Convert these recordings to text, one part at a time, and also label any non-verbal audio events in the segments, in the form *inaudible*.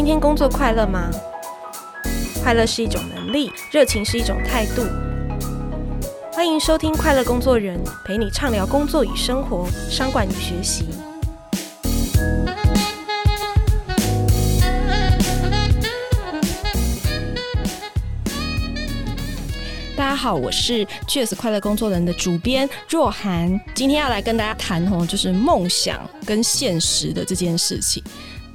今天工作快乐吗？快乐是一种能力，热情是一种态度。欢迎收听《快乐工作人》，陪你畅聊工作与生活、商管与学习。大家好，我是 Cheers 快乐工作人的主编若涵，今天要来跟大家谈哦，就是梦想跟现实的这件事情。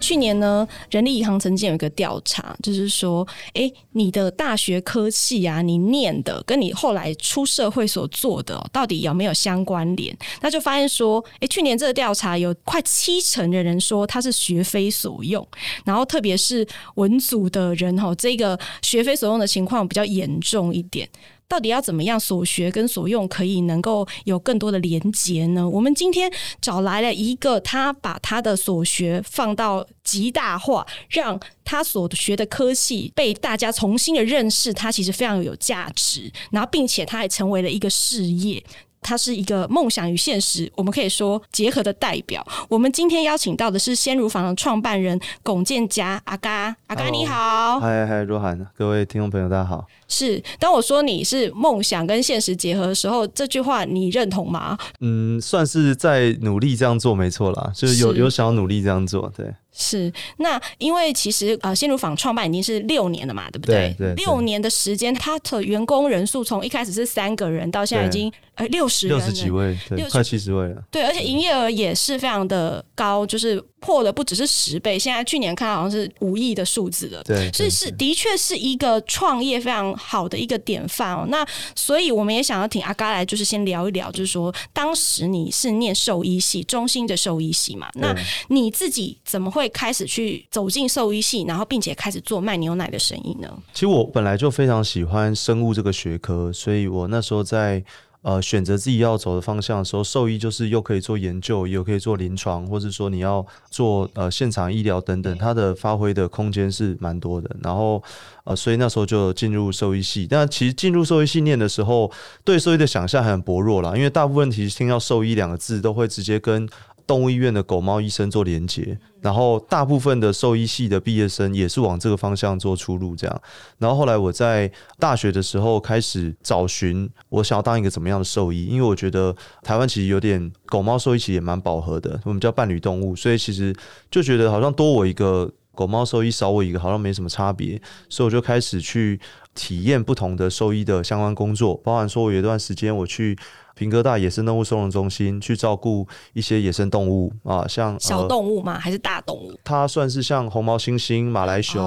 去年呢，人力银行曾经有一个调查，就是说，哎，你的大学科系啊，你念的跟你后来出社会所做的，到底有没有相关联？那就发现说，哎，去年这个调查有快七成的人说他是学非所用，然后特别是文组的人哈，这个学非所用的情况比较严重一点。到底要怎么样所学跟所用可以能够有更多的连接呢？我们今天找来了一个，他把他的所学放到极大化，让他所学的科系被大家重新的认识，他其实非常有价值，然后并且他还成为了一个事业。他是一个梦想与现实，我们可以说结合的代表。我们今天邀请到的是鲜乳坊的创办人龚建嘉阿嘎，阿嘎你好，嗨嗨，若涵，各位听众朋友大家好。是，当我说你是梦想跟现实结合的时候，这句话你认同吗？嗯，算是在努力这样做，没错啦，就是有有想要努力这样做，对。是，那因为其实呃，鲜乳坊创办已经是六年了嘛，对不对？对，对，六年的时间，它的员工人数从一开始是三个人，到现在已经呃六十人，六十几位，对，快七十位了。对，而且营业额也是非常的高，就是破的不只是十倍，现在去年看好像是五亿的数字了。对，所以是的确是一个创业非常好的一个典范哦。那所以我们也想要请阿嘎来，就是先聊一聊，就是说当时你是念兽医系，中心的兽医系嘛，那你自己怎么会？开始去走进兽医系，然后并且开始做卖牛奶的生意呢？其实我本来就非常喜欢生物这个学科，所以我那时候在呃选择自己要走的方向的时候，兽医就是又可以做研究，又可以做临床，或者说你要做呃现场医疗等等，它的发挥的空间是蛮多的。然后呃，所以那时候就进入兽医系。但其实进入兽医系念的时候，对兽医的想象还很薄弱啦，因为大部分其实听到兽医两个字，都会直接跟动物医院的狗猫医生做连接，然后大部分的兽医系的毕业生也是往这个方向做出路，这样。然后后来我在大学的时候开始找寻，我想要当一个怎么样的兽医，因为我觉得台湾其实有点狗猫兽医其实也蛮饱和的，我们叫伴侣动物，所以其实就觉得好像多我一个狗猫兽医，少我一个好像没什么差别，所以我就开始去体验不同的兽医的相关工作，包含说我有一段时间我去。屏科大野生动物收容中心去照顾一些野生动物啊，像小动物吗？还是大动物？它算是像红毛猩猩、马来熊、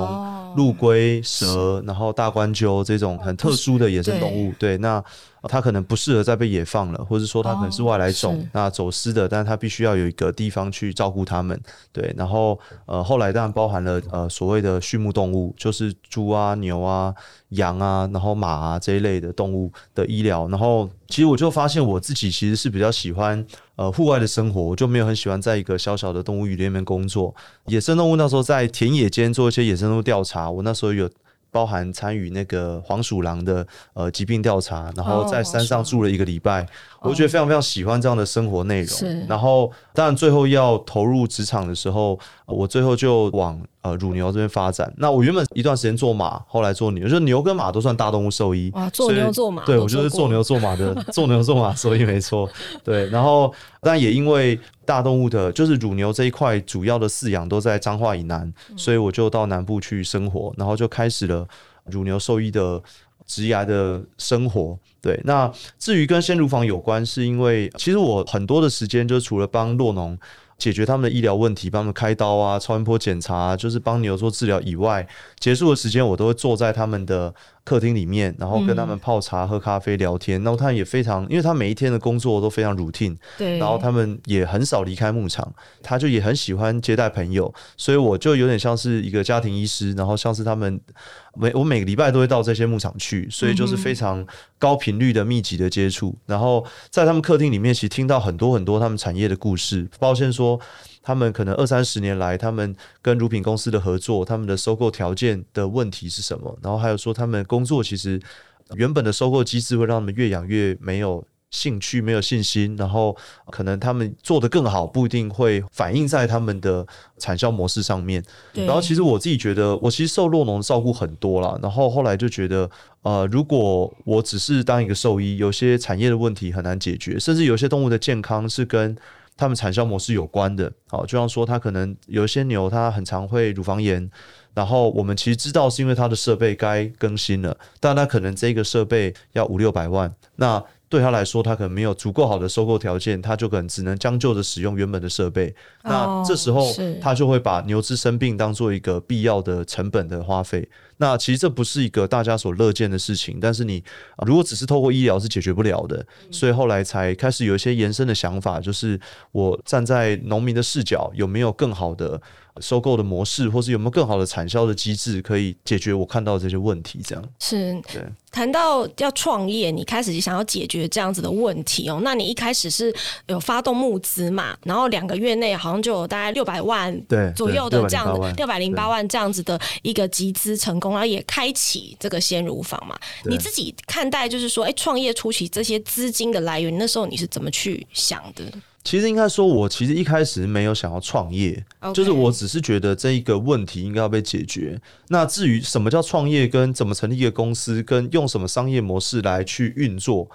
陆龟、蛇，然后大冠鸠这种很特殊的野生动物。对，那。它可能不适合再被野放了，或者说它可能是外来种，哦、那走私的，但是它必须要有一个地方去照顾它们。对，然后呃，后来当然包含了呃所谓的畜牧动物，就是猪啊、牛啊、羊啊，然后马啊这一类的动物的医疗。然后其实我就发现我自己其实是比较喜欢呃户外的生活，我就没有很喜欢在一个小小的动物园里面工作。野生动物那时候在田野间做一些野生动物调查，我那时候有。包含参与那个黄鼠狼的呃疾病调查，然后在山上住了一个礼拜，哦、我觉得非常非常喜欢这样的生活内容。是，然后当然最后要投入职场的时候，我最后就往呃乳牛这边发展。那我原本一段时间做马，后来做牛，就牛跟马都算大动物兽医。哇，*laughs* 做牛做马，对我就是做牛做马的，做牛做马兽医没错。对，然后但也因为。大动物的，就是乳牛这一块主要的饲养都在彰化以南，所以我就到南部去生活，然后就开始了乳牛兽医的职涯的生活。对，那至于跟鲜乳坊有关，是因为其实我很多的时间就除了帮洛农解决他们的医疗问题，帮他们开刀啊、超音波检查，就是帮牛做治疗以外，结束的时间我都会坐在他们的。客厅里面，然后跟他们泡茶、喝咖啡、聊天。然后他们也非常，因为他每一天的工作都非常 routine，对。然后他们也很少离开牧场，他就也很喜欢接待朋友，所以我就有点像是一个家庭医师，然后像是他们每我每个礼拜都会到这些牧场去，所以就是非常高频率的密集的接触。然后在他们客厅里面，其实听到很多很多他们产业的故事，抱歉说。他们可能二三十年来，他们跟乳品公司的合作，他们的收购条件的问题是什么？然后还有说，他们工作其实原本的收购机制会让他们越养越没有兴趣、没有信心，然后可能他们做得更好，不一定会反映在他们的产销模式上面。然后其实我自己觉得，我其实受洛农照顾很多了，然后后来就觉得，呃，如果我只是当一个兽医，有些产业的问题很难解决，甚至有些动物的健康是跟他们产销模式有关的。好，就像说，它可能有一些牛，它很常会乳房炎。然后我们其实知道是因为它的设备该更新了，但他可能这个设备要五六百万，那对他来说，他可能没有足够好的收购条件，他就可能只能将就着使用原本的设备。那这时候他就会把牛只生病当做一个必要的成本的花费。那其实这不是一个大家所乐见的事情，但是你如果只是透过医疗是解决不了的，所以后来才开始有一些延伸的想法，就是我站在农民的视角，有没有更好的收购的模式，或是有没有更好的产销的机制，可以解决我看到的这些问题？这样是。对。谈到要创业，你开始想要解决这样子的问题哦。那你一开始是有发动募资嘛？然后两个月内好像就有大概六百万对左右的这样的六百零八万这样子的一个集资成功，然后也开启这个鲜乳坊嘛。你自己看待就是说，哎，创业初期这些资金的来源，那时候你是怎么去想的？其实应该说，我其实一开始没有想要创业.就是我只是觉得这一个问题应该要被解决。那至于什么叫创业，跟怎么成立一个公司，跟用什么商业模式来去运作，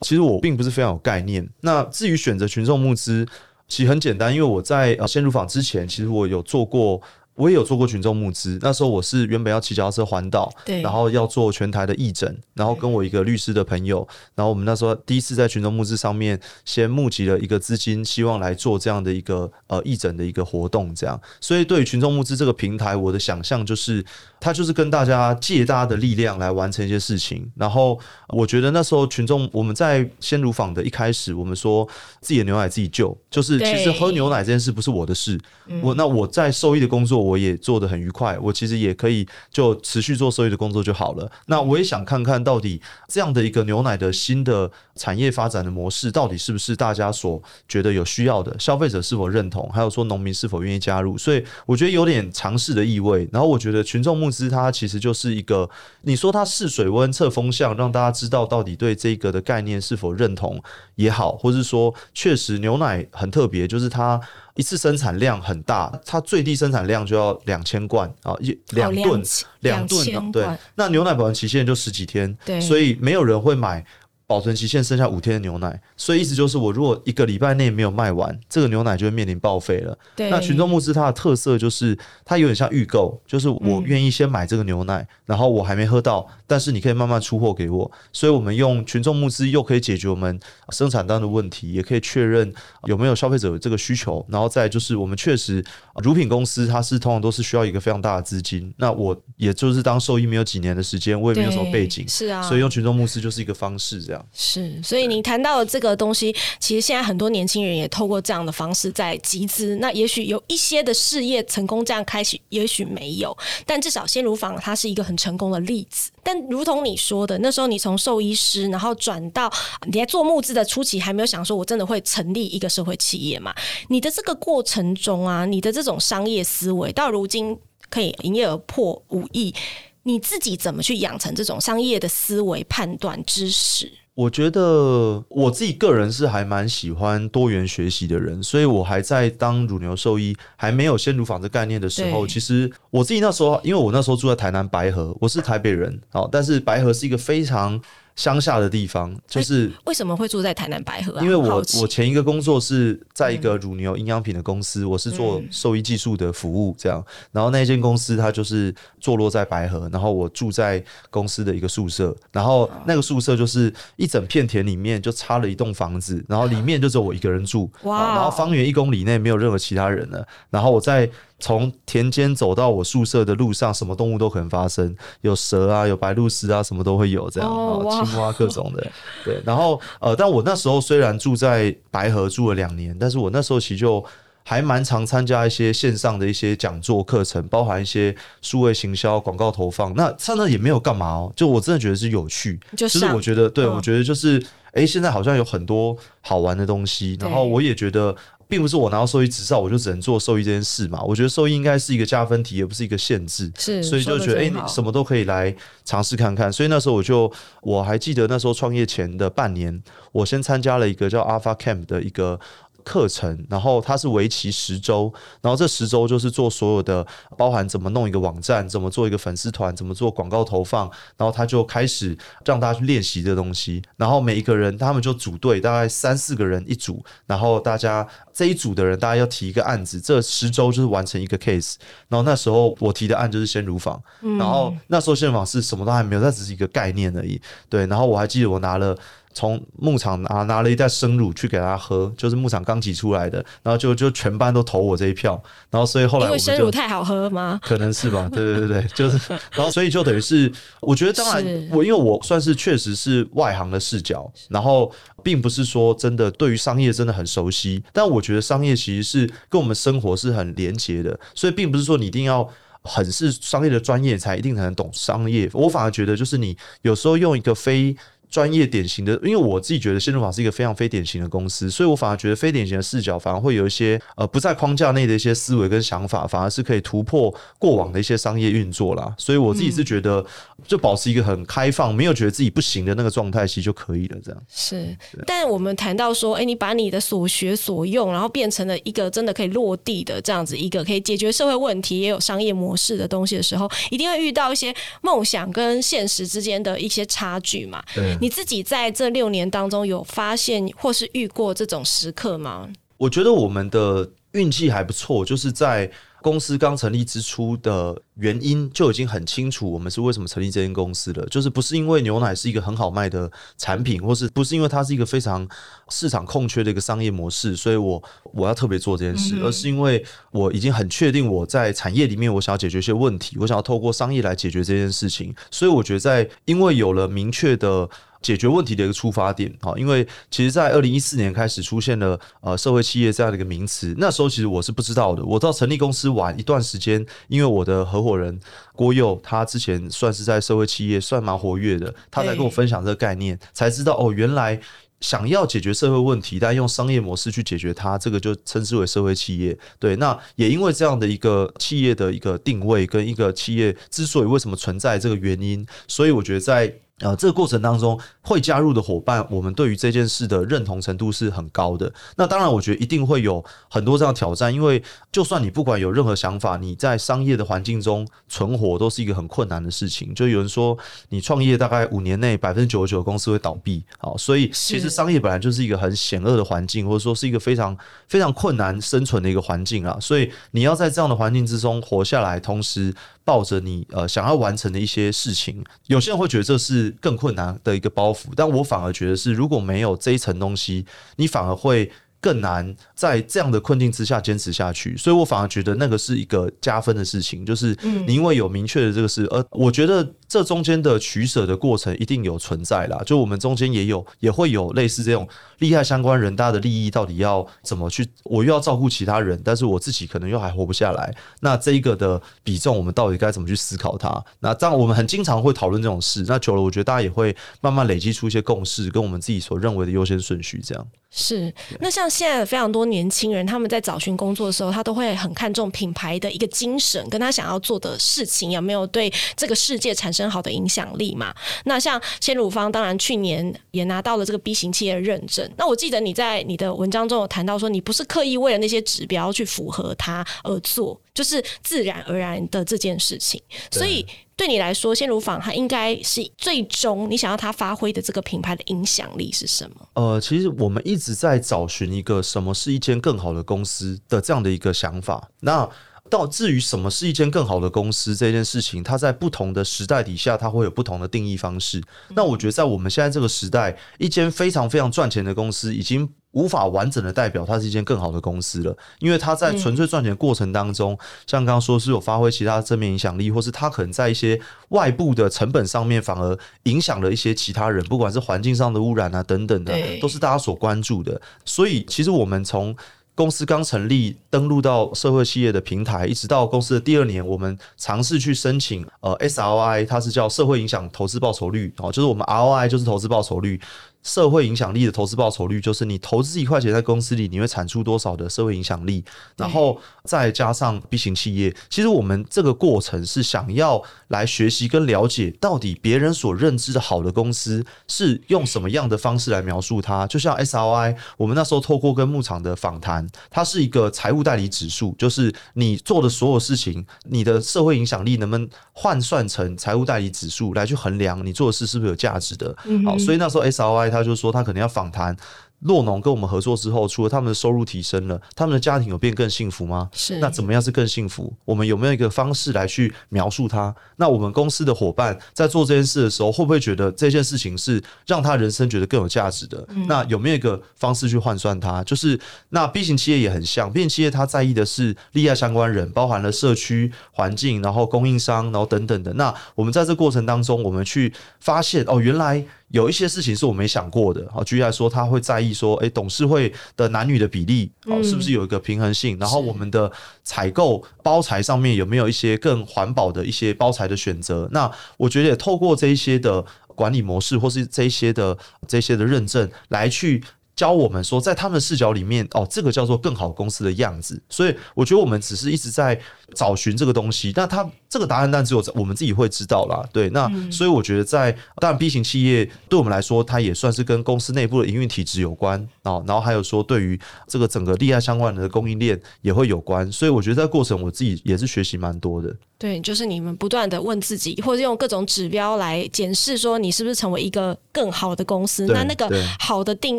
其实我并不是非常有概念。那至于选择群众募资，其实很简单，因为我在呃陷入坊之前，其实我有做过。我也有做过群众募资，那时候我是原本要骑脚踏车环岛，对，然后要做全台的义诊，然后跟我一个律师的朋友，然后我们那时候第一次在群众募资上面先募集了一个资金，希望来做这样的一个呃义诊的一个活动，这样。所以对于群众募资这个平台，我的想象就是，它就是跟大家借大家的力量来完成一些事情。然后我觉得那时候群众我们在鲜乳坊的一开始，我们说自己的牛奶自己救，就是其实喝牛奶这件事不是我的事，我那我在兽医的工作。我也做得很愉快，我其实也可以就持续做收益的工作就好了。那我也想看看到底这样的一个牛奶的新的产业发展的模式，到底是不是大家所觉得有需要的？消费者是否认同？还有说农民是否愿意加入？所以我觉得有点尝试的意味。然后我觉得群众募资它其实就是一个，你说它试水温、测风向，让大家知道到底对这个的概念是否认同也好，或是说确实牛奶很特别，就是它。一次生产量很大，它最低生产量就要两千罐啊，一两吨两吨，对，那牛奶保质期限就十几天，对，所以没有人会买。保存期限剩下五天的牛奶，所以意思就是，我如果一个礼拜内没有卖完，这个牛奶就会面临报废了。对，那群众募资它的特色就是，它有点像预购，就是我愿意先买这个牛奶，嗯、然后我还没喝到，但是你可以慢慢出货给我。所以我们用群众募资又可以解决我们生产端的问题，也可以确认有没有消费者有这个需求。然后再就是，我们确实乳品公司它是通常都是需要一个非常大的资金。那我也就是当兽医没有几年的时间，我也没有什么背景，是啊，所以用群众募资就是一个方式，这样。是，所以你谈到的这个东西，其实现在很多年轻人也透过这样的方式在集资。那也许有一些的事业成功这样开始，也许没有，但至少鲜乳坊它是一个很成功的例子。但如同你说的，那时候你从兽医师，然后转到你在做募资的初期，还没有想说我真的会成立一个社会企业嘛？你的这个过程中啊，你的这种商业思维，到如今可以营业额破五亿，你自己怎么去养成这种商业的思维、判断、知识？我觉得我自己个人是还蛮喜欢多元学习的人，所以我还在当乳牛兽医还没有先乳坊这概念的时候，其实我自己那时候，因为我那时候住在台南白河，我是台北人，好，但是白河是一个非常。乡下的地方，就是为什么会住在台南白河啊？因为我我前一个工作是在一个乳牛营养品的公司，我是做兽医技术的服务这样。然后那间公司它就是坐落在白河，然后我住在公司的一个宿舍，然后那个宿舍就是一整片田里面就插了一栋房子，然后里面就只有我一个人住，哇！然后方圆一公里内没有任何其他人了，然后我在。从田间走到我宿舍的路上，什么动物都可能发生，有蛇啊，有白鹭鸶啊，什么都会有这样，哦、青蛙各种的。*laughs* 对，然后呃，但我那时候虽然住在白河住了两年，但是我那时候其实就还蛮常参加一些线上的一些讲座课程，包含一些数位行销、广告投放。那上那也没有干嘛哦，就我真的觉得是有趣，就是我觉得，对、嗯、我觉得就是，哎，现在好像有很多好玩的东西，然后我也觉得。并不是我拿到兽医执照我就只能做兽医这件事嘛。我觉得兽医应该是一个加分题，也不是一个限制。是，所以就觉得哎、欸，你什么都可以来尝试看看。所以那时候我就我还记得那时候创业前的半年，我先参加了一个叫 Alpha Camp 的一个。课程，然后它是为期十周，然后这十周就是做所有的，包含怎么弄一个网站，怎么做一个粉丝团，怎么做广告投放，然后他就开始让大家去练习这东西，然后每一个人他们就组队，大概三四个人一组，然后大家这一组的人，大家要提一个案子，这十周就是完成一个 case，然后那时候我提的案就是先乳房，然后那时候鲜乳坊是什么都还没有，那只是一个概念而已，对，然后我还记得我拿了。从牧场拿拿了一袋生乳去给他喝，就是牧场刚挤出来的，然后就就全班都投我这一票，然后所以后来我们就因为生乳太好喝吗？可能是吧，对对对对，就是，然后所以就等于是，我觉得当然我因为我算是确实是外行的视角，然后并不是说真的对于商业真的很熟悉，但我觉得商业其实是跟我们生活是很连结的，所以并不是说你一定要很是商业的专业才一定才能懂商业，我反而觉得就是你有时候用一个非。专业典型的，因为我自己觉得鲜乳坊是一个非常非典型的公司，所以我反而觉得非典型的视角反而会有一些呃不在框架内的一些思维跟想法，反而是可以突破过往的一些商业运作啦。所以我自己是觉得，就保持一个很开放，没有觉得自己不行的那个状态，其实就可以了。这样是，但我们谈到说，哎、欸，你把你的所学所用，然后变成了一个真的可以落地的这样子一个可以解决社会问题，也有商业模式的东西的时候，一定会遇到一些梦想跟现实之间的一些差距嘛。对。你自己在这六年当中有发现或是遇过这种时刻吗？我觉得我们的运气还不错，就是在。公司刚成立之初的原因就已经很清楚，我们是为什么成立这间公司了。就是不是因为牛奶是一个很好卖的产品，或是不是因为它是一个非常市场空缺的一个商业模式，所以我我要特别做这件事，而是因为我已经很确定我在产业里面我想要解决一些问题，我想要透过商业来解决这件事情。所以我觉得在因为有了明确的。解决问题的一个出发点，哈，因为其实，在二零一四年开始出现了呃社会企业这样的一个名词，那时候其实我是不知道的。我到成立公司晚一段时间，因为我的合伙人郭佑，他之前算是在社会企业算蛮活跃的，他在跟我分享这个概念，才知道哦，原来想要解决社会问题，但用商业模式去解决它，这个就称之为社会企业。对，那也因为这样的一个企业的一个定位跟一个企业之所以为什么存在这个原因，所以我觉得在。呃，这个过程当中会加入的伙伴，我们对于这件事的认同程度是很高的。那当然，我觉得一定会有很多这样的挑战，因为就算你不管有任何想法，你在商业的环境中存活都是一个很困难的事情。就有人说，你创业大概五年内百分之九十九的公司会倒闭，好，所以其实商业本来就是一个很险恶的环境，或者说是一个非常非常困难生存的一个环境啊。所以你要在这样的环境之中活下来，同时抱着你呃想要完成的一些事情，有些人会觉得这是。更困难的一个包袱，但我反而觉得是，如果没有这一层东西，你反而会更难在这样的困境之下坚持下去。所以我反而觉得那个是一个加分的事情，就是你因为有明确的这个事，而我觉得。这中间的取舍的过程一定有存在啦，就我们中间也有也会有类似这种利害相关人，大的利益到底要怎么去？我又要照顾其他人，但是我自己可能又还活不下来。那这一个的比重，我们到底该怎么去思考它？那这样我们很经常会讨论这种事。那久了，我觉得大家也会慢慢累积出一些共识，跟我们自己所认为的优先顺序。这样是。那像现在非常多年轻人，他们在找寻工作的时候，他都会很看重品牌的一个精神，跟他想要做的事情有没有对这个世界产生。真好的影响力嘛？那像鲜乳坊，当然去年也拿到了这个 B 型企业的认证。那我记得你在你的文章中有谈到说，你不是刻意为了那些指标去符合它而做，就是自然而然的这件事情。所以对你来说，鲜乳坊它应该是最终你想要它发挥的这个品牌的影响力是什么？呃，其实我们一直在找寻一个什么是一间更好的公司的这样的一个想法。那到至于什么是一间更好的公司这件事情，它在不同的时代底下，它会有不同的定义方式。那我觉得，在我们现在这个时代，一间非常非常赚钱的公司，已经无法完整的代表它是一间更好的公司了，因为它在纯粹赚钱过程当中，像刚刚说是有发挥其他正面影响力，或是它可能在一些外部的成本上面，反而影响了一些其他人，不管是环境上的污染啊等等的，都是大家所关注的。所以，其实我们从公司刚成立，登录到社会企业的平台，一直到公司的第二年，我们尝试去申请呃 SRI，它是叫社会影响投资报酬率哦，就是我们 ROI 就是投资报酬率。社会影响力的投资报酬率，就是你投资一块钱在公司里，你会产出多少的社会影响力，然后再加上 B 型企业。其实我们这个过程是想要来学习跟了解，到底别人所认知的好的公司是用什么样的方式来描述它。就像 SRI，我们那时候透过跟牧场的访谈，它是一个财务代理指数，就是你做的所有事情，你的社会影响力能不能换算成财务代理指数来去衡量你做的事是不是有价值的。好，所以那时候 SRI。他就说，他可能要访谈洛农跟我们合作之后，除了他们的收入提升了，他们的家庭有变更幸福吗？是。那怎么样是更幸福？我们有没有一个方式来去描述它？那我们公司的伙伴在做这件事的时候，会不会觉得这件事情是让他人生觉得更有价值的？嗯。那有没有一个方式去换算它？就是那 B 型企业也很像，B 型企业他在意的是利害相关人，包含了社区环境，然后供应商，然后等等的。那我们在这过程当中，我们去发现哦，原来。有一些事情是我没想过的，好，举例来说，他会在意说，诶、欸，董事会的男女的比例，哦，是不是有一个平衡性？然后我们的采购包材上面有没有一些更环保的一些包材的选择？那我觉得也透过这一些的管理模式，或是这一些的这些的认证来去。教我们说，在他们的视角里面，哦，这个叫做更好公司的样子。所以我觉得我们只是一直在找寻这个东西。那他这个答案，但只有我们自己会知道啦。对，那所以我觉得在当然 B 型企业对我们来说，它也算是跟公司内部的营运体制有关啊。然后还有说，对于这个整个利害相关的供应链也会有关。所以我觉得在过程，我自己也是学习蛮多的。对，就是你们不断的问自己，或者用各种指标来检视，说你是不是成为一个更好的公司。那那个好的定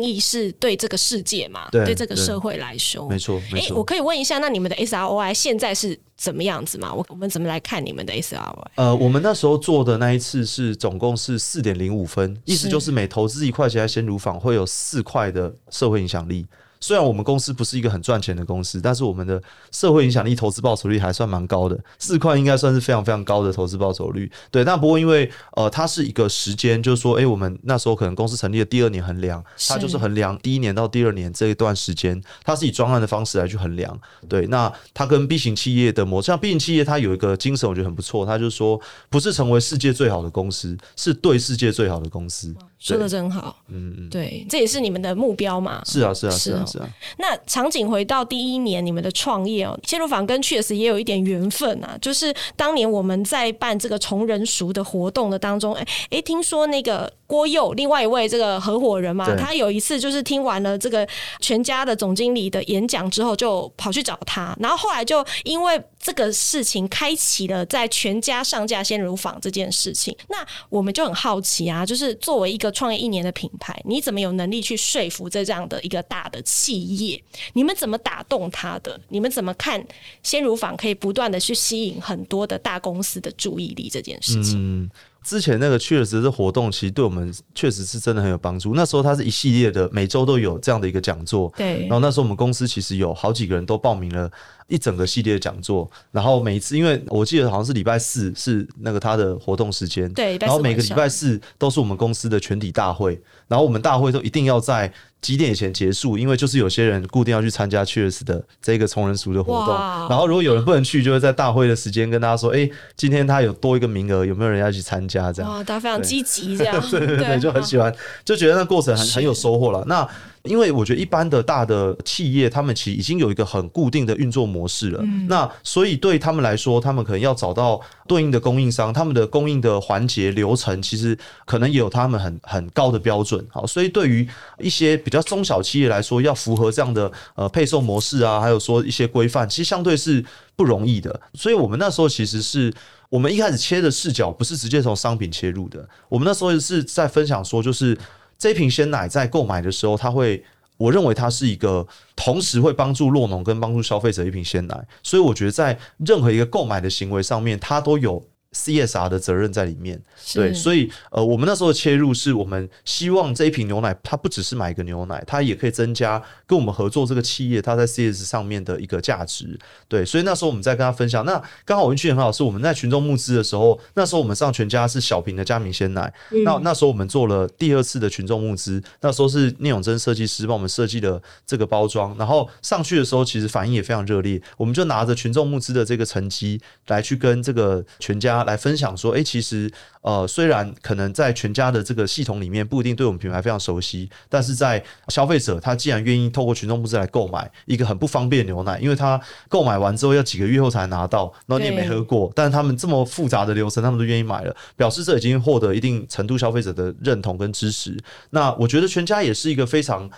义是对这个世界嘛？对，对这个社会来说，没错。诶，我可以问一下，那你们的 SROI 现在是怎么样子嘛？我我们怎么来看你们的 SROI？呃，我们那时候做的那一次是总共是四点零五分，意思就是每投资一块钱在鲜乳坊会有四块的社会影响力。虽然我们公司不是一个很赚钱的公司，但是我们的社会影响力投资报酬率还算蛮高的，四块应该算是非常非常高的投资报酬率。对，但不过因为呃，它是一个时间，就是说，哎、欸，我们那时候可能公司成立的第二年衡量，它就是衡量第一年到第二年这一段时间，它是以专案的方式来去衡量。对，那它跟 B 型企业的模式，像 B 型企业，它有一个精神，我觉得很不错，它就是说，不是成为世界最好的公司，是对世界最好的公司。说的真好，嗯嗯，对，这也是你们的目标嘛？是啊，是啊，是啊，是啊。那场景回到第一年，你们的创业哦，千如坊跟 Cheers 也有一点缘分啊。就是当年我们在办这个崇仁熟的活动的当中，哎哎，听说那个郭佑，另外一位这个合伙人嘛，他有一次就是听完了这个全家的总经理的演讲之后，就跑去找他，然后后来就因为这个事情开启了在全家上架鲜乳坊这件事情。那我们就很好奇啊，就是作为一个创业一年的品牌，你怎么有能力去说服这这样的一个大的企业？你们怎么打动他的？你们怎么看鲜乳坊可以不断的去吸引很多的大公司的注意力这件事情？之前那个 Cheers 的活动，其实对我们确实是真的很有帮助。那时候它是一系列的，每周都有这样的一个讲座。对，然后那时候我们公司其实有好几个人都报名了。一整个系列的讲座，然后每一次，因为我记得好像是礼拜四是那个他的活动时间，对，然后每个礼拜四都是我们公司的全体大会，然后我们大会都一定要在几点以前结束，因为就是有些人固定要去参加 Cheers 的这个崇仁淑的活动，然后如果有人不能去，就会在大会的时间跟大家说，哎，今天他有多一个名额，有没有人要去参加？这样，哇，大家非常积极，这样，*laughs* 对对对，就很喜欢，就觉得那过程很 *laughs* 很有收获了。那因为我觉得一般的大的企业，他们其实已经有一个很固定的运作模式了。嗯、那所以对他们来说，他们可能要找到对应的供应商，他们的供应的环节流程，其实可能也有他们很很高的标准。好，所以对于一些比较中小企业来说，要符合这样的呃配送模式啊，还有说一些规范，其实相对是不容易的。所以我们那时候其实是我们一开始切的视角，不是直接从商品切入的。我们那时候是在分享说，就是。这瓶鲜奶在购买的时候，它会，我认为它是一个同时会帮助落农跟帮助消费者一瓶鲜奶，所以我觉得在任何一个购买的行为上面，它都有。CSR 的责任在里面，对，所以呃，我们那时候切入是我们希望这一瓶牛奶，它不只是买一个牛奶，它也可以增加跟我们合作这个企业它在 CS 上面的一个价值，对，所以那时候我们在跟他分享，那刚好我运气很好，是我们在群众募资的时候，那时候我们上全家是小瓶的佳明鲜奶，嗯、那那时候我们做了第二次的群众募资，那时候是聂永贞设计师帮我们设计的这个包装，然后上去的时候其实反应也非常热烈，我们就拿着群众募资的这个成绩来去跟这个全家。家来分享说，哎、欸，其实呃，虽然可能在全家的这个系统里面不一定对我们品牌非常熟悉，但是在消费者他既然愿意透过群众募资来购买一个很不方便的牛奶，因为他购买完之后要几个月后才拿到，然后你也没喝过，但是他们这么复杂的流程，他们都愿意买了，表示这已经获得一定程度消费者的认同跟支持。那我觉得全家也是一个非常。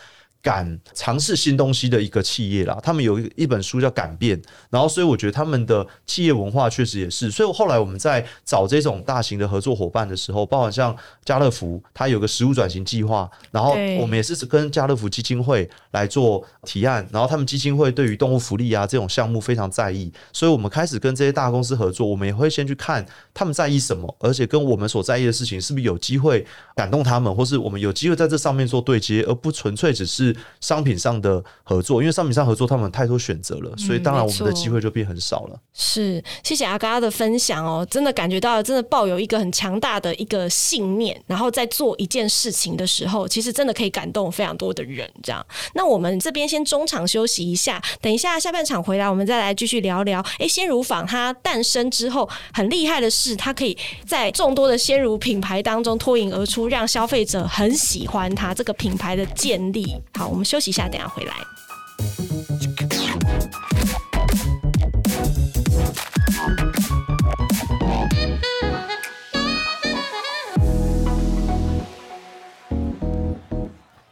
敢尝试新东西的一个企业啦，他们有一本书叫《敢变》，然后所以我觉得他们的企业文化确实也是。所以后来我们在找这种大型的合作伙伴的时候，包括像家乐福，它有个食物转型计划，然后我们也是跟家乐福基金会来做提案，然后他们基金会对于动物福利啊这种项目非常在意，所以我们开始跟这些大公司合作，我们也会先去看他们在意什么，而且跟我们所在意的事情是不是有机会感动他们，或是我们有机会在这上面做对接，而不纯粹只是。商品上的合作，因为商品上合作，他们太多选择了，所以当然我们的机会就变很少了。嗯、是，谢谢阿嘎的分享哦，真的感觉到真的抱有一个很强大的一个信念，然后在做一件事情的时候，其实真的可以感动非常多的人。这样，那我们这边先中场休息一下，等一下下半场回来，我们再来继续聊聊。哎，鲜乳坊它诞生之后很厉害的是，它可以在众多的鲜乳品牌当中脱颖而出，让消费者很喜欢它这个品牌的建立。好，我们休息一。下，等下回来。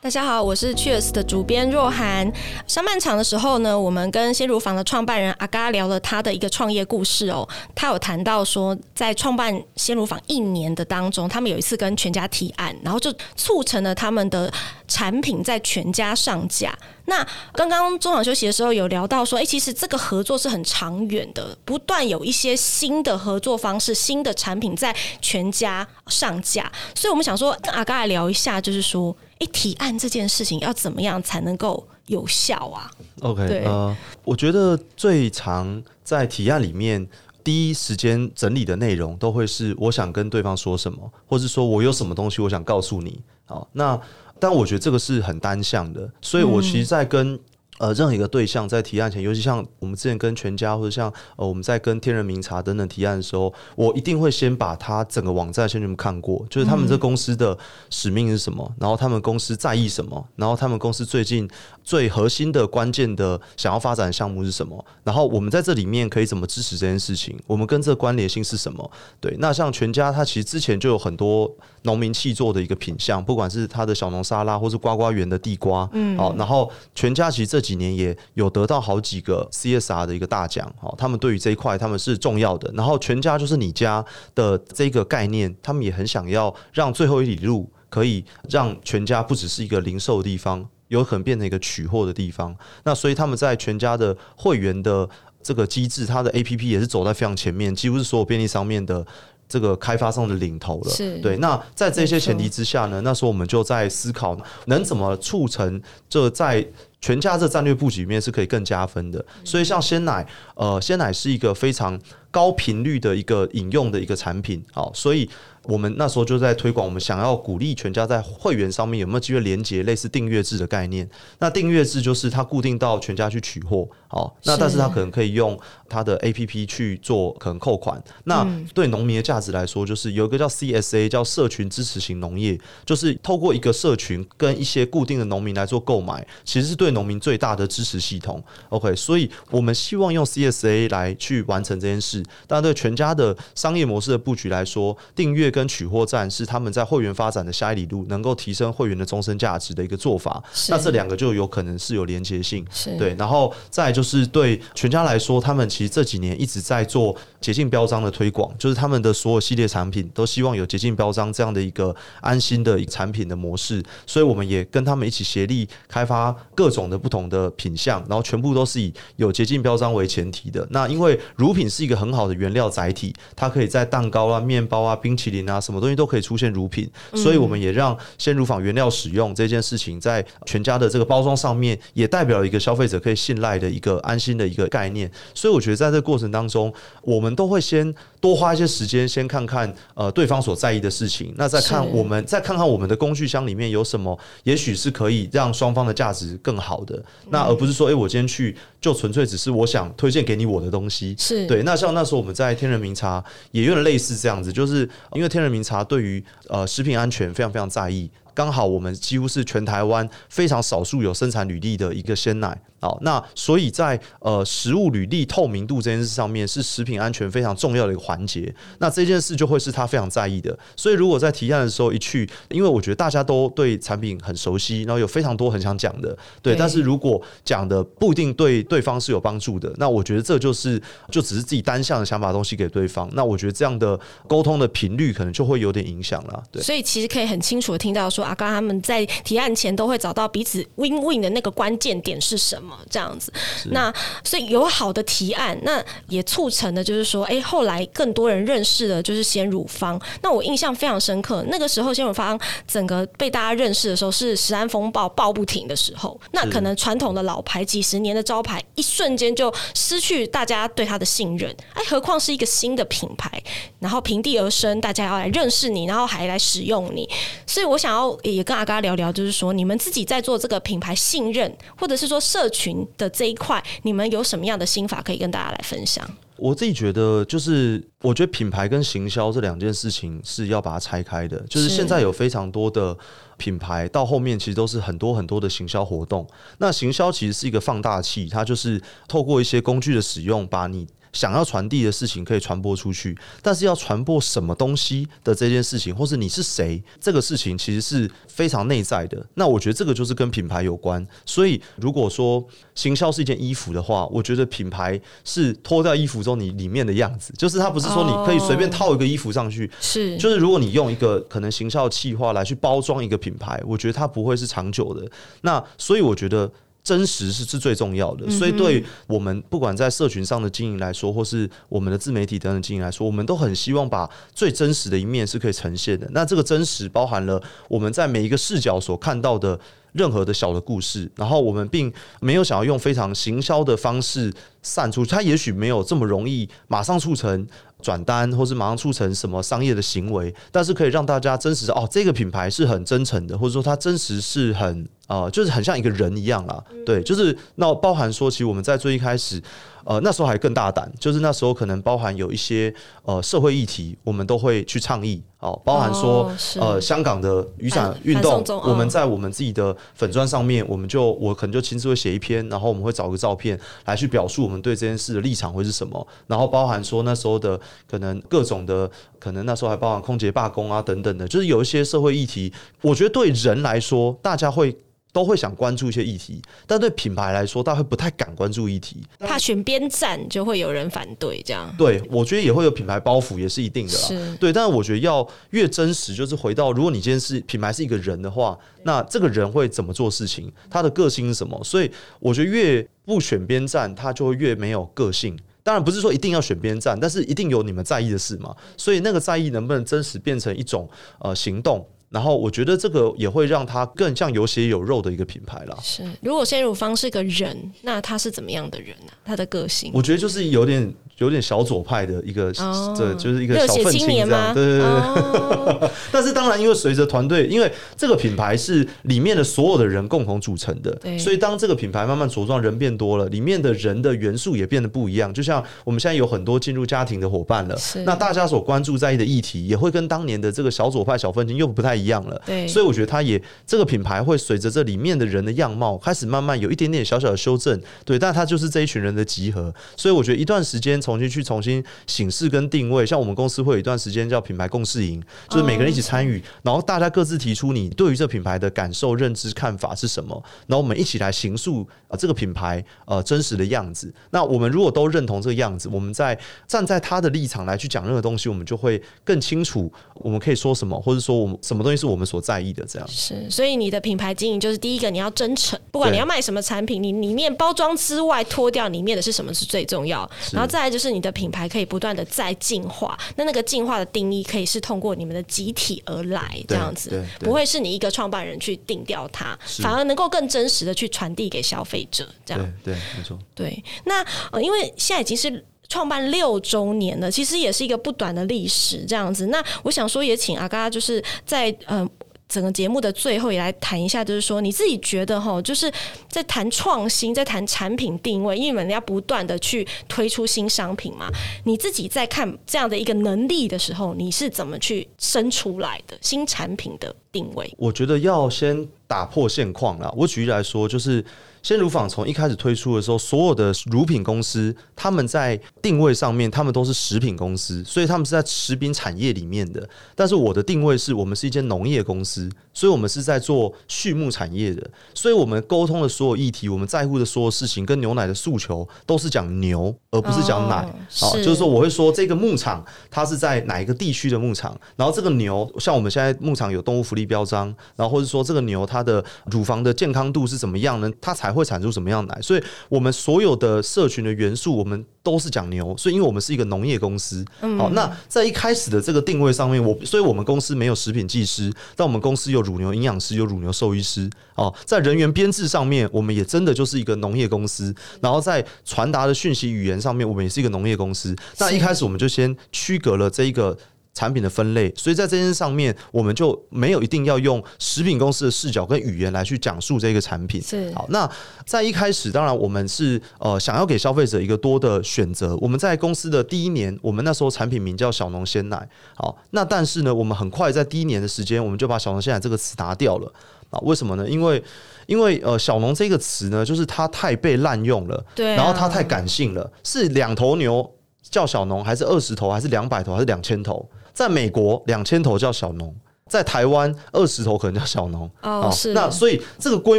大家好，我是 Cheers 的主编若涵。上半场的时候呢，我们跟鲜乳坊的创办人阿嘎聊了他的一个创业故事哦。他有谈到说，在创办鲜乳坊一年的当中，他们有一次跟全家提案，然后就促成了他们的产品在全家上架。那刚刚中场休息的时候有聊到说，哎，其实这个合作是很长远的，不断有一些新的合作方式、新的产品在全家上架。所以我们想说，跟阿嘎来聊一下，就是说。欸、提案这件事情要怎么样才能够有效啊？OK，对呃，我觉得最常在提案里面第一时间整理的内容，都会是我想跟对方说什么，或是说我有什么东西我想告诉你。好，那但我觉得这个是很单向的，所以我其实，在跟、嗯呃，任何一个对象在提案前，尤其像我们之前跟全家，或者像呃我们在跟天人茗茶等等提案的时候，我一定会先把他整个网站先给你们看过，就是他们这公司的使命是什么，然后他们公司在意什么，然后他们公司最近最核心的关键的想要发展的项目是什么，然后我们在这里面可以怎么支持这件事情，我们跟这个关联性是什么？对，那像全家，它其实之前就有很多农民气做的一个品相，不管是它的小农沙拉，或是瓜瓜园的地瓜，嗯，好，然后全家其实这几几年也有得到好几个 CSR 的一个大奖，哦，他们对于这一块他们是重要的。然后全家就是你家的这个概念，他们也很想要让最后一里路可以让全家不只是一个零售的地方，有可能变成一个取货的地方。那所以他们在全家的会员的这个机制，它的 APP 也是走在非常前面，几乎是所有便利商店的这个开发商的领头了。对。那在这些前提之下呢，那时候我们就在思考能怎么促成这在。全家这战略布局里面是可以更加分的，所以像鲜奶，呃，鲜奶是一个非常高频率的一个饮用的一个产品，好，所以。我们那时候就在推广，我们想要鼓励全家在会员上面有没有机会连接类似订阅制的概念？那订阅制就是它固定到全家去取货，好，那但是它可能可以用它的 APP 去做可能扣款。那对农民的价值来说，就是有一个叫 CSA，叫社群支持型农业，就是透过一个社群跟一些固定的农民来做购买，其实是对农民最大的支持系统。OK，所以我们希望用 CSA 来去完成这件事。当然，对全家的商业模式的布局来说，订阅。跟取货站是他们在会员发展的下一里路，能够提升会员的终身价值的一个做法。那这两个就有可能是有连接性，对。然后再就是对全家来说，他们其实这几年一直在做捷径标章的推广，就是他们的所有系列产品都希望有捷径标章这样的一个安心的产品的模式。所以我们也跟他们一起协力开发各种的不同的品相，然后全部都是以有洁净标章为前提的。那因为乳品是一个很好的原料载体，它可以在蛋糕啊、面包啊、冰淇淋。啊，什么东西都可以出现乳品，所以我们也让鲜乳坊原料使用这件事情，在全家的这个包装上面，也代表了一个消费者可以信赖的一个安心的一个概念。所以我觉得在这个过程当中，我们都会先多花一些时间，先看看呃对方所在意的事情，那再看我们再看看我们的工具箱里面有什么，也许是可以让双方的价值更好的。那而不是说，哎、欸，我今天去就纯粹只是我想推荐给你我的东西。是对。那像那时候我们在天人茗茶也有点类似这样子，就是因为天人茗茶对于呃食品安全非常非常在意。刚好我们几乎是全台湾非常少数有生产履历的一个鲜奶，好，那所以在呃食物履历透明度这件事上面，是食品安全非常重要的一个环节。那这件事就会是他非常在意的。所以如果在提案的时候一去，因为我觉得大家都对产品很熟悉，然后有非常多很想讲的，对。但是如果讲的不一定对对方是有帮助的，那我觉得这就是就只是自己单向的想把东西给对方。那我觉得这样的沟通的频率可能就会有点影响了。对。所以其实可以很清楚的听到说。阿刚他们在提案前都会找到彼此 win win 的那个关键点是什么？这样子，那所以有好的提案，那也促成的就是说，哎、欸，后来更多人认识了就是鲜乳方。那我印象非常深刻，那个时候鲜乳方整个被大家认识的时候是食安风暴爆不停的时候，那可能传统的老牌几十年的招牌，一瞬间就失去大家对它的信任。哎，何况是一个新的品牌，然后平地而生，大家要来认识你，然后还来使用你，所以我想要。也跟阿嘎聊聊，就是说你们自己在做这个品牌信任，或者是说社群的这一块，你们有什么样的心法可以跟大家来分享？我自己觉得，就是我觉得品牌跟行销这两件事情是要把它拆开的。就是现在有非常多的品牌，到后面其实都是很多很多的行销活动。那行销其实是一个放大器，它就是透过一些工具的使用，把你。想要传递的事情可以传播出去，但是要传播什么东西的这件事情，或是你是谁，这个事情其实是非常内在的。那我觉得这个就是跟品牌有关。所以如果说行销是一件衣服的话，我觉得品牌是脱掉衣服之后你里面的样子，就是它不是说你可以随便套一个衣服上去，是就是如果你用一个可能行销企划来去包装一个品牌，我觉得它不会是长久的。那所以我觉得。真实是是最重要的，所以对我们不管在社群上的经营来说，或是我们的自媒体等等经营来说，我们都很希望把最真实的一面是可以呈现的。那这个真实包含了我们在每一个视角所看到的任何的小的故事，然后我们并没有想要用非常行销的方式散出，它也许没有这么容易马上促成转单，或是马上促成什么商业的行为，但是可以让大家真实的哦，这个品牌是很真诚的，或者说它真实是很。啊、呃，就是很像一个人一样啦，对，就是那包含说，其实我们在最一开始，呃，那时候还更大胆，就是那时候可能包含有一些呃社会议题，我们都会去倡议，哦，包含说、哦、呃香港的雨伞运动，我们在我们自己的粉砖上面，我们就我可能就亲自会写一篇，然后我们会找个照片来去表述我们对这件事的立场会是什么，然后包含说那时候的可能各种的，可能那时候还包含空姐罢工啊等等的，就是有一些社会议题，我觉得对人来说，大家会。都会想关注一些议题，但对品牌来说，大家会不太敢关注议题，怕选边站就会有人反对，这样。对，我觉得也会有品牌包袱，也是一定的啦。是对，但是我觉得要越真实，就是回到，如果你今天是品牌是一个人的话，那这个人会怎么做事情，他的个性是什么？所以我觉得越不选边站，他就会越没有个性。当然不是说一定要选边站，但是一定有你们在意的事嘛。所以那个在意能不能真实变成一种呃行动？然后我觉得这个也会让它更像有血有肉的一个品牌了。是，如果鲜乳方是个人，那他是怎么样的人呢？他的个性？我觉得就是有点。有点小左派的一个，这、哦、就是一个小愤青这样，对对对。哦、*laughs* 但是当然，因为随着团队，因为这个品牌是里面的所有的人共同组成的，对所以当这个品牌慢慢茁壮，人变多了，里面的人的元素也变得不一样。就像我们现在有很多进入家庭的伙伴了，是那大家所关注在意的议题，也会跟当年的这个小左派、小愤青又不太一样了。对，所以我觉得它也这个品牌会随着这里面的人的样貌开始慢慢有一点点小小的修正。对，但它就是这一群人的集合。所以我觉得一段时间重新去重新醒视跟定位，像我们公司会有一段时间叫品牌共事营，就是每个人一起参与，然后大家各自提出你对于这品牌的感受、认知、看法是什么，然后我们一起来形塑啊这个品牌呃真实的样子。那我们如果都认同这个样子，我们在站在他的立场来去讲任何东西，我们就会更清楚我们可以说什么，或者说我们什么东西是我们所在意的。这样。是，所以你的品牌经营就是第一个你要真诚，不管你要卖什么产品，你里面包装之外脱掉里面的是什么是最重要，然后再来就是你的品牌可以不断的再进化，那那个进化的定义可以是通过你们的集体而来，这样子不会是你一个创办人去定掉它，反而能够更真实的去传递给消费者，这样。对，对，没错。对，那呃，因为现在已经是创办六周年了，其实也是一个不短的历史，这样子。那我想说，也请阿嘎就是在。呃整个节目的最后也来谈一下，就是说你自己觉得哈，就是在谈创新，在谈产品定位，因为人家不断的去推出新商品嘛。你自己在看这样的一个能力的时候，你是怎么去生出来的新产品的定位？我觉得要先打破现况啦。我举例来说，就是。鲜乳坊从一开始推出的时候，所有的乳品公司，他们在定位上面，他们都是食品公司，所以他们是在食品产业里面的。但是我的定位是我们是一间农业公司，所以我们是在做畜牧产业的。所以我们沟通的所有议题，我们在乎的所有事情，跟牛奶的诉求，都是讲牛，而不是讲奶。好，就是说我会说这个牧场它是在哪一个地区的牧场，然后这个牛，像我们现在牧场有动物福利标章，然后或者说这个牛它的乳房的健康度是怎么样呢？它才会产出什么样的奶？所以我们所有的社群的元素，我们都是讲牛。所以，因为我们是一个农业公司，好，那在一开始的这个定位上面，我，所以我们公司没有食品技师，但我们公司有乳牛营养师，有乳牛兽医师。哦，在人员编制上面，我们也真的就是一个农业公司。然后在传达的讯息语言上面，我们也是一个农业公司。那一开始我们就先区隔了这一个。产品的分类，所以在这件事上面，我们就没有一定要用食品公司的视角跟语言来去讲述这个产品。是好，那在一开始，当然我们是呃想要给消费者一个多的选择。我们在公司的第一年，我们那时候产品名叫小农鲜奶。好，那但是呢，我们很快在第一年的时间，我们就把小农鲜奶这个词拿掉了啊？为什么呢？因为因为呃小农这个词呢，就是它太被滥用了，对啊，然后它太感性了，是两头牛叫小农，还是二十头，还是两百头，还是两千头？在美国，两千头叫小农；在台湾，二十头可能叫小农。哦，是。那所以这个规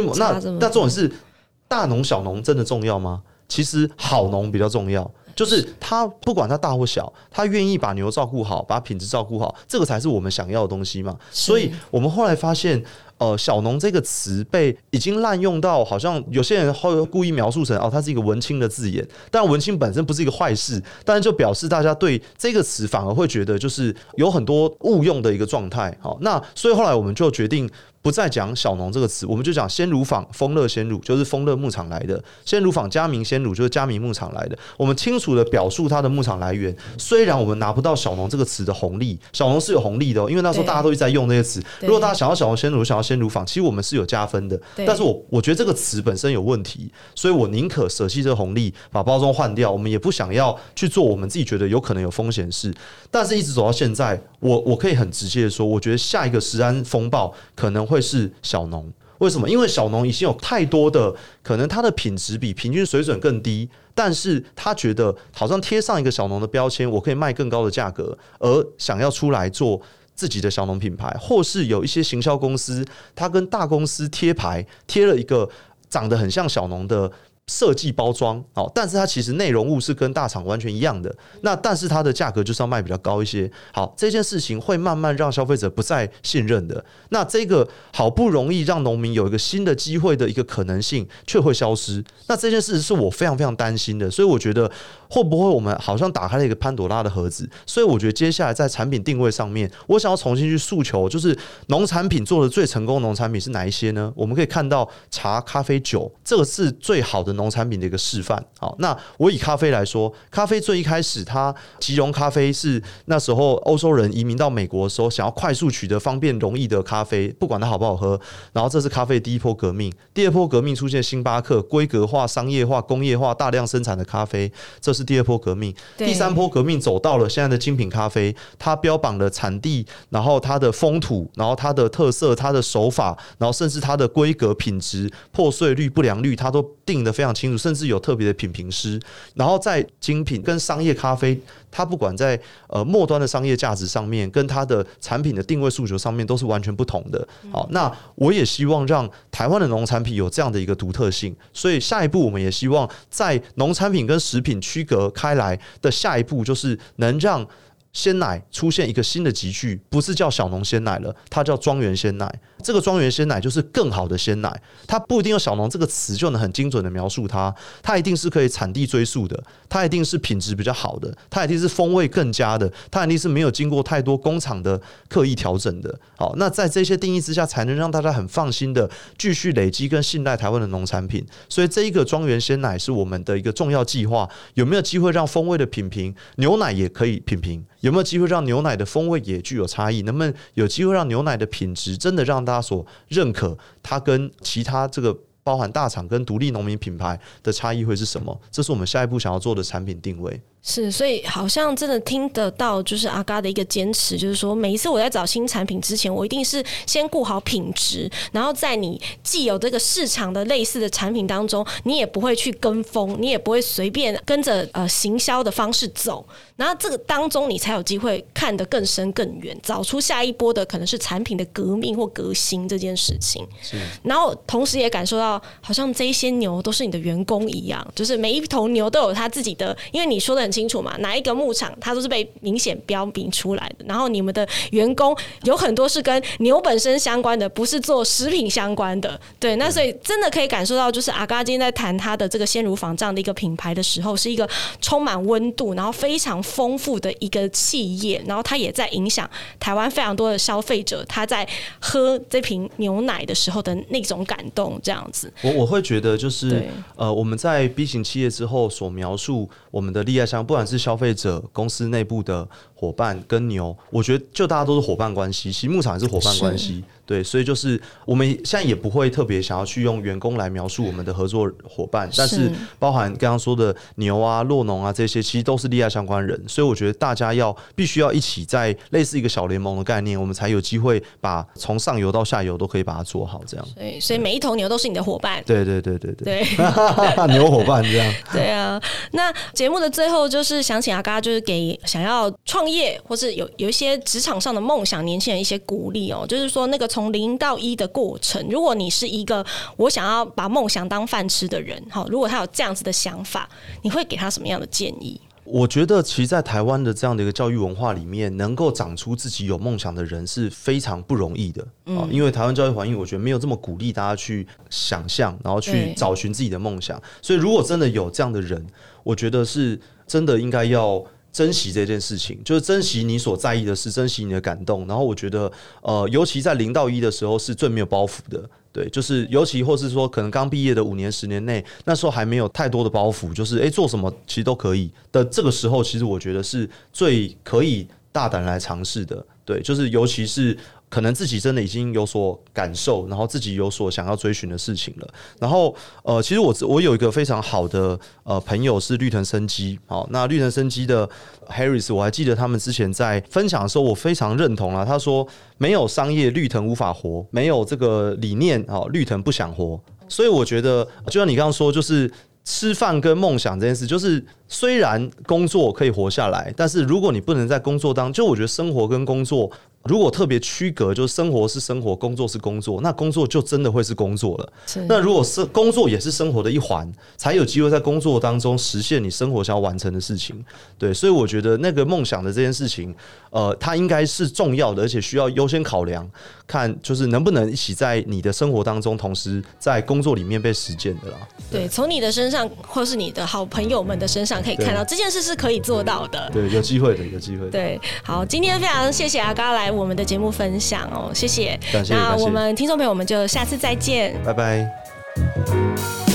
模，那那重点是大农小农真的重要吗？其实好农比较重要，就是他不管他大或小，他愿意把牛照顾好，把品质照顾好，这个才是我们想要的东西嘛。所以我们后来发现。呃，小农这个词被已经滥用到，好像有些人会故意描述成哦，它是一个文青的字眼。但文青本身不是一个坏事，但是就表示大家对这个词反而会觉得就是有很多误用的一个状态。好，那所以后来我们就决定。不再讲小农这个词，我们就讲鲜乳坊丰乐鲜乳，就是丰乐牧场来的；鲜乳坊嘉明鲜乳，就是嘉明牧场来的。我们清楚的表述它的牧场来源。虽然我们拿不到小农这个词的红利，小农是有红利的，因为那时候大家都一直在用那些词。如果大家想要小农鲜乳，想要鲜乳坊，其实我们是有加分的。但是我我觉得这个词本身有问题，所以我宁可舍弃这个红利，把包装换掉。我们也不想要去做我们自己觉得有可能有风险事。但是一直走到现在，我我可以很直接的说，我觉得下一个食安风暴可能会。会是小农？为什么？因为小农已经有太多的可能，它的品质比平均水准更低，但是他觉得好像贴上一个小农的标签，我可以卖更高的价格，而想要出来做自己的小农品牌，或是有一些行销公司，他跟大公司贴牌，贴了一个长得很像小农的。设计包装哦，但是它其实内容物是跟大厂完全一样的。那但是它的价格就是要卖比较高一些。好，这件事情会慢慢让消费者不再信任的。那这个好不容易让农民有一个新的机会的一个可能性，却会消失。那这件事是我非常非常担心的。所以我觉得会不会我们好像打开了一个潘朵拉的盒子？所以我觉得接下来在产品定位上面，我想要重新去诉求，就是农产品做的最成功农产品是哪一些呢？我们可以看到茶、咖啡、酒，这个是最好的。农产品的一个示范。好，那我以咖啡来说，咖啡最一开始，它即溶咖啡是那时候欧洲人移民到美国的时候，想要快速取得方便容易的咖啡，不管它好不好喝。然后这是咖啡第一波革命。第二波革命出现星巴克规格化、商业化、工业化、大量生产的咖啡，这是第二波革命。第三波革命走到了现在的精品咖啡，它标榜的产地，然后它的风土，然后它的特色、它的手法，然后甚至它的规格、品质、破碎率、不良率，它都定得非常清楚，甚至有特别的品评师。然后在精品跟商业咖啡，它不管在呃末端的商业价值上面，跟它的产品的定位诉求上面，都是完全不同的。好，那我也希望让台湾的农产品有这样的一个独特性。所以下一步，我们也希望在农产品跟食品区隔开来的下一步，就是能让。鲜奶出现一个新的集聚，不是叫小农鲜奶了，它叫庄园鲜奶。这个庄园鲜奶就是更好的鲜奶，它不一定用小农这个词就能很精准的描述它，它一定是可以产地追溯的，它一定是品质比较好的，它一定是风味更佳的，它一定是没有经过太多工厂的刻意调整的。好，那在这些定义之下，才能让大家很放心的继续累积跟信赖台湾的农产品。所以这一个庄园鲜奶是我们的一个重要计划。有没有机会让风味的品评，牛奶也可以品评？有没有机会让牛奶的风味也具有差异？能不能有机会让牛奶的品质真的让大他所认可？他跟其他这个包含大厂跟独立农民品牌的差异会是什么？这是我们下一步想要做的产品定位。是，所以好像真的听得到，就是阿嘎的一个坚持，就是说每一次我在找新产品之前，我一定是先顾好品质，然后在你既有这个市场的类似的产品当中，你也不会去跟风，你也不会随便跟着呃行销的方式走，然后这个当中你才有机会看得更深更远，找出下一波的可能是产品的革命或革新这件事情。是，然后同时也感受到，好像这一些牛都是你的员工一样，就是每一头牛都有他自己的，因为你说的很。清楚嘛？哪一个牧场，它都是被明显标明出来的。然后你们的员工有很多是跟牛本身相关的，不是做食品相关的。对，那所以真的可以感受到，就是阿嘎今天在谈他的这个鲜乳坊这样的一个品牌的时候，是一个充满温度，然后非常丰富的一个企业。然后它也在影响台湾非常多的消费者，他在喝这瓶牛奶的时候的那种感动，这样子。我我会觉得就是呃，我们在 B 型企业之后所描述我们的利爱乡。不管是消费者、公司内部的伙伴跟牛，我觉得就大家都是伙伴关系，其实牧场也是伙伴关系。对，所以就是我们现在也不会特别想要去用员工来描述我们的合作伙伴，但是包含刚刚说的牛啊、洛农啊这些，其实都是利亚相关人。所以我觉得大家要必须要一起在类似一个小联盟的概念，我们才有机会把从上游到下游都可以把它做好。这样，所以所以每一头牛都是你的伙伴。对对对对对，对 *laughs* 牛伙伴这样。*laughs* 对啊，那节目的最后就是想请阿嘎，就是给想要创业或是有有一些职场上的梦想年轻人一些鼓励哦，就是说那个。从零到一的过程，如果你是一个我想要把梦想当饭吃的人，好，如果他有这样子的想法，你会给他什么样的建议？我觉得，其实，在台湾的这样的一个教育文化里面，能够长出自己有梦想的人是非常不容易的啊。因为台湾教育环境，我觉得没有这么鼓励大家去想象，然后去找寻自己的梦想。所以，如果真的有这样的人，我觉得是真的应该要。珍惜这件事情，就是珍惜你所在意的事，珍惜你的感动。然后我觉得，呃，尤其在零到一的时候是最没有包袱的。对，就是尤其或是说，可能刚毕业的五年、十年内，那时候还没有太多的包袱，就是诶，做什么其实都可以的。这个时候，其实我觉得是最可以大胆来尝试的。对，就是尤其是。可能自己真的已经有所感受，然后自己有所想要追寻的事情了。然后，呃，其实我我有一个非常好的呃朋友是绿藤生机，好，那绿藤生机的 Harris，我还记得他们之前在分享的时候，我非常认同了。他说，没有商业，绿藤无法活；没有这个理念，哦，绿藤不想活。所以我觉得，就像你刚刚说，就是吃饭跟梦想这件事，就是虽然工作可以活下来，但是如果你不能在工作当，就我觉得生活跟工作。如果特别区隔，就是生活是生活，工作是工作，那工作就真的会是工作了。那如果是工作也是生活的一环，才有机会在工作当中实现你生活想要完成的事情。对，所以我觉得那个梦想的这件事情，呃，它应该是重要的，而且需要优先考量，看就是能不能一起在你的生活当中，同时在工作里面被实践的啦。对，从你的身上，或是你的好朋友们的身上，可以看到这件事是可以做到的。对，有机会的，有机会。对，好，今天非常谢谢阿嘎来。我们的节目分享哦，谢谢。感谢。那我们听众朋友，我们就下次再见，拜拜。